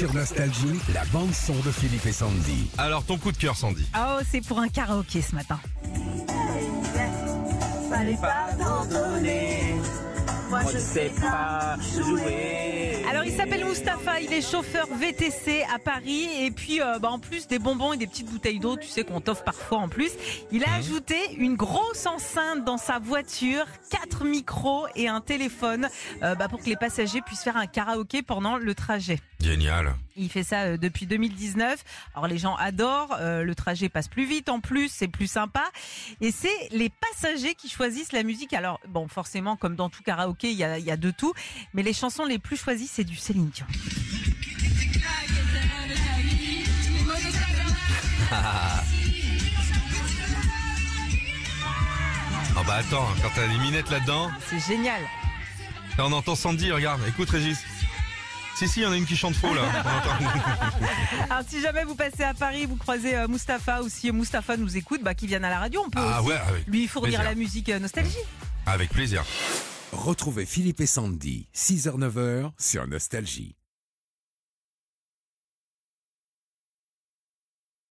Sur Nostalgie, la bande-son de Philippe et Sandy. Alors, ton coup de cœur, Sandy? Oh, c'est pour un karaoké ce matin. Fallait pas abandonner. Moi je sais pas jouer. S'appelle Mustapha, il est chauffeur VTC à Paris et puis euh, bah, en plus des bonbons et des petites bouteilles d'eau, tu sais qu'on t'offre parfois en plus, il a ajouté une grosse enceinte dans sa voiture, quatre micros et un téléphone euh, bah, pour que les passagers puissent faire un karaoké pendant le trajet. Génial. Il fait ça euh, depuis 2019. Alors les gens adorent, euh, le trajet passe plus vite en plus, c'est plus sympa. Et c'est les passagers qui choisissent la musique. Alors bon, forcément, comme dans tout karaoké, il y a, il y a de tout. Mais les chansons les plus choisies, c'est du Céline Dion. Ah bah attends, quand t'as des minettes là-dedans, C'est génial. là, on entend Sandy, regarde, écoute Régis. Si, si, il y en a une qui chante faux là. Alors si jamais vous passez à Paris, vous croisez euh, Mustapha ou si Mustapha nous écoute, bah, qu'il vienne à la radio, on peut Ah aussi ouais, avec lui fournir plaisir. la musique euh, nostalgie. Avec plaisir. Retrouvez Philippe et Sandy, 6h-9h sur Nostalgie.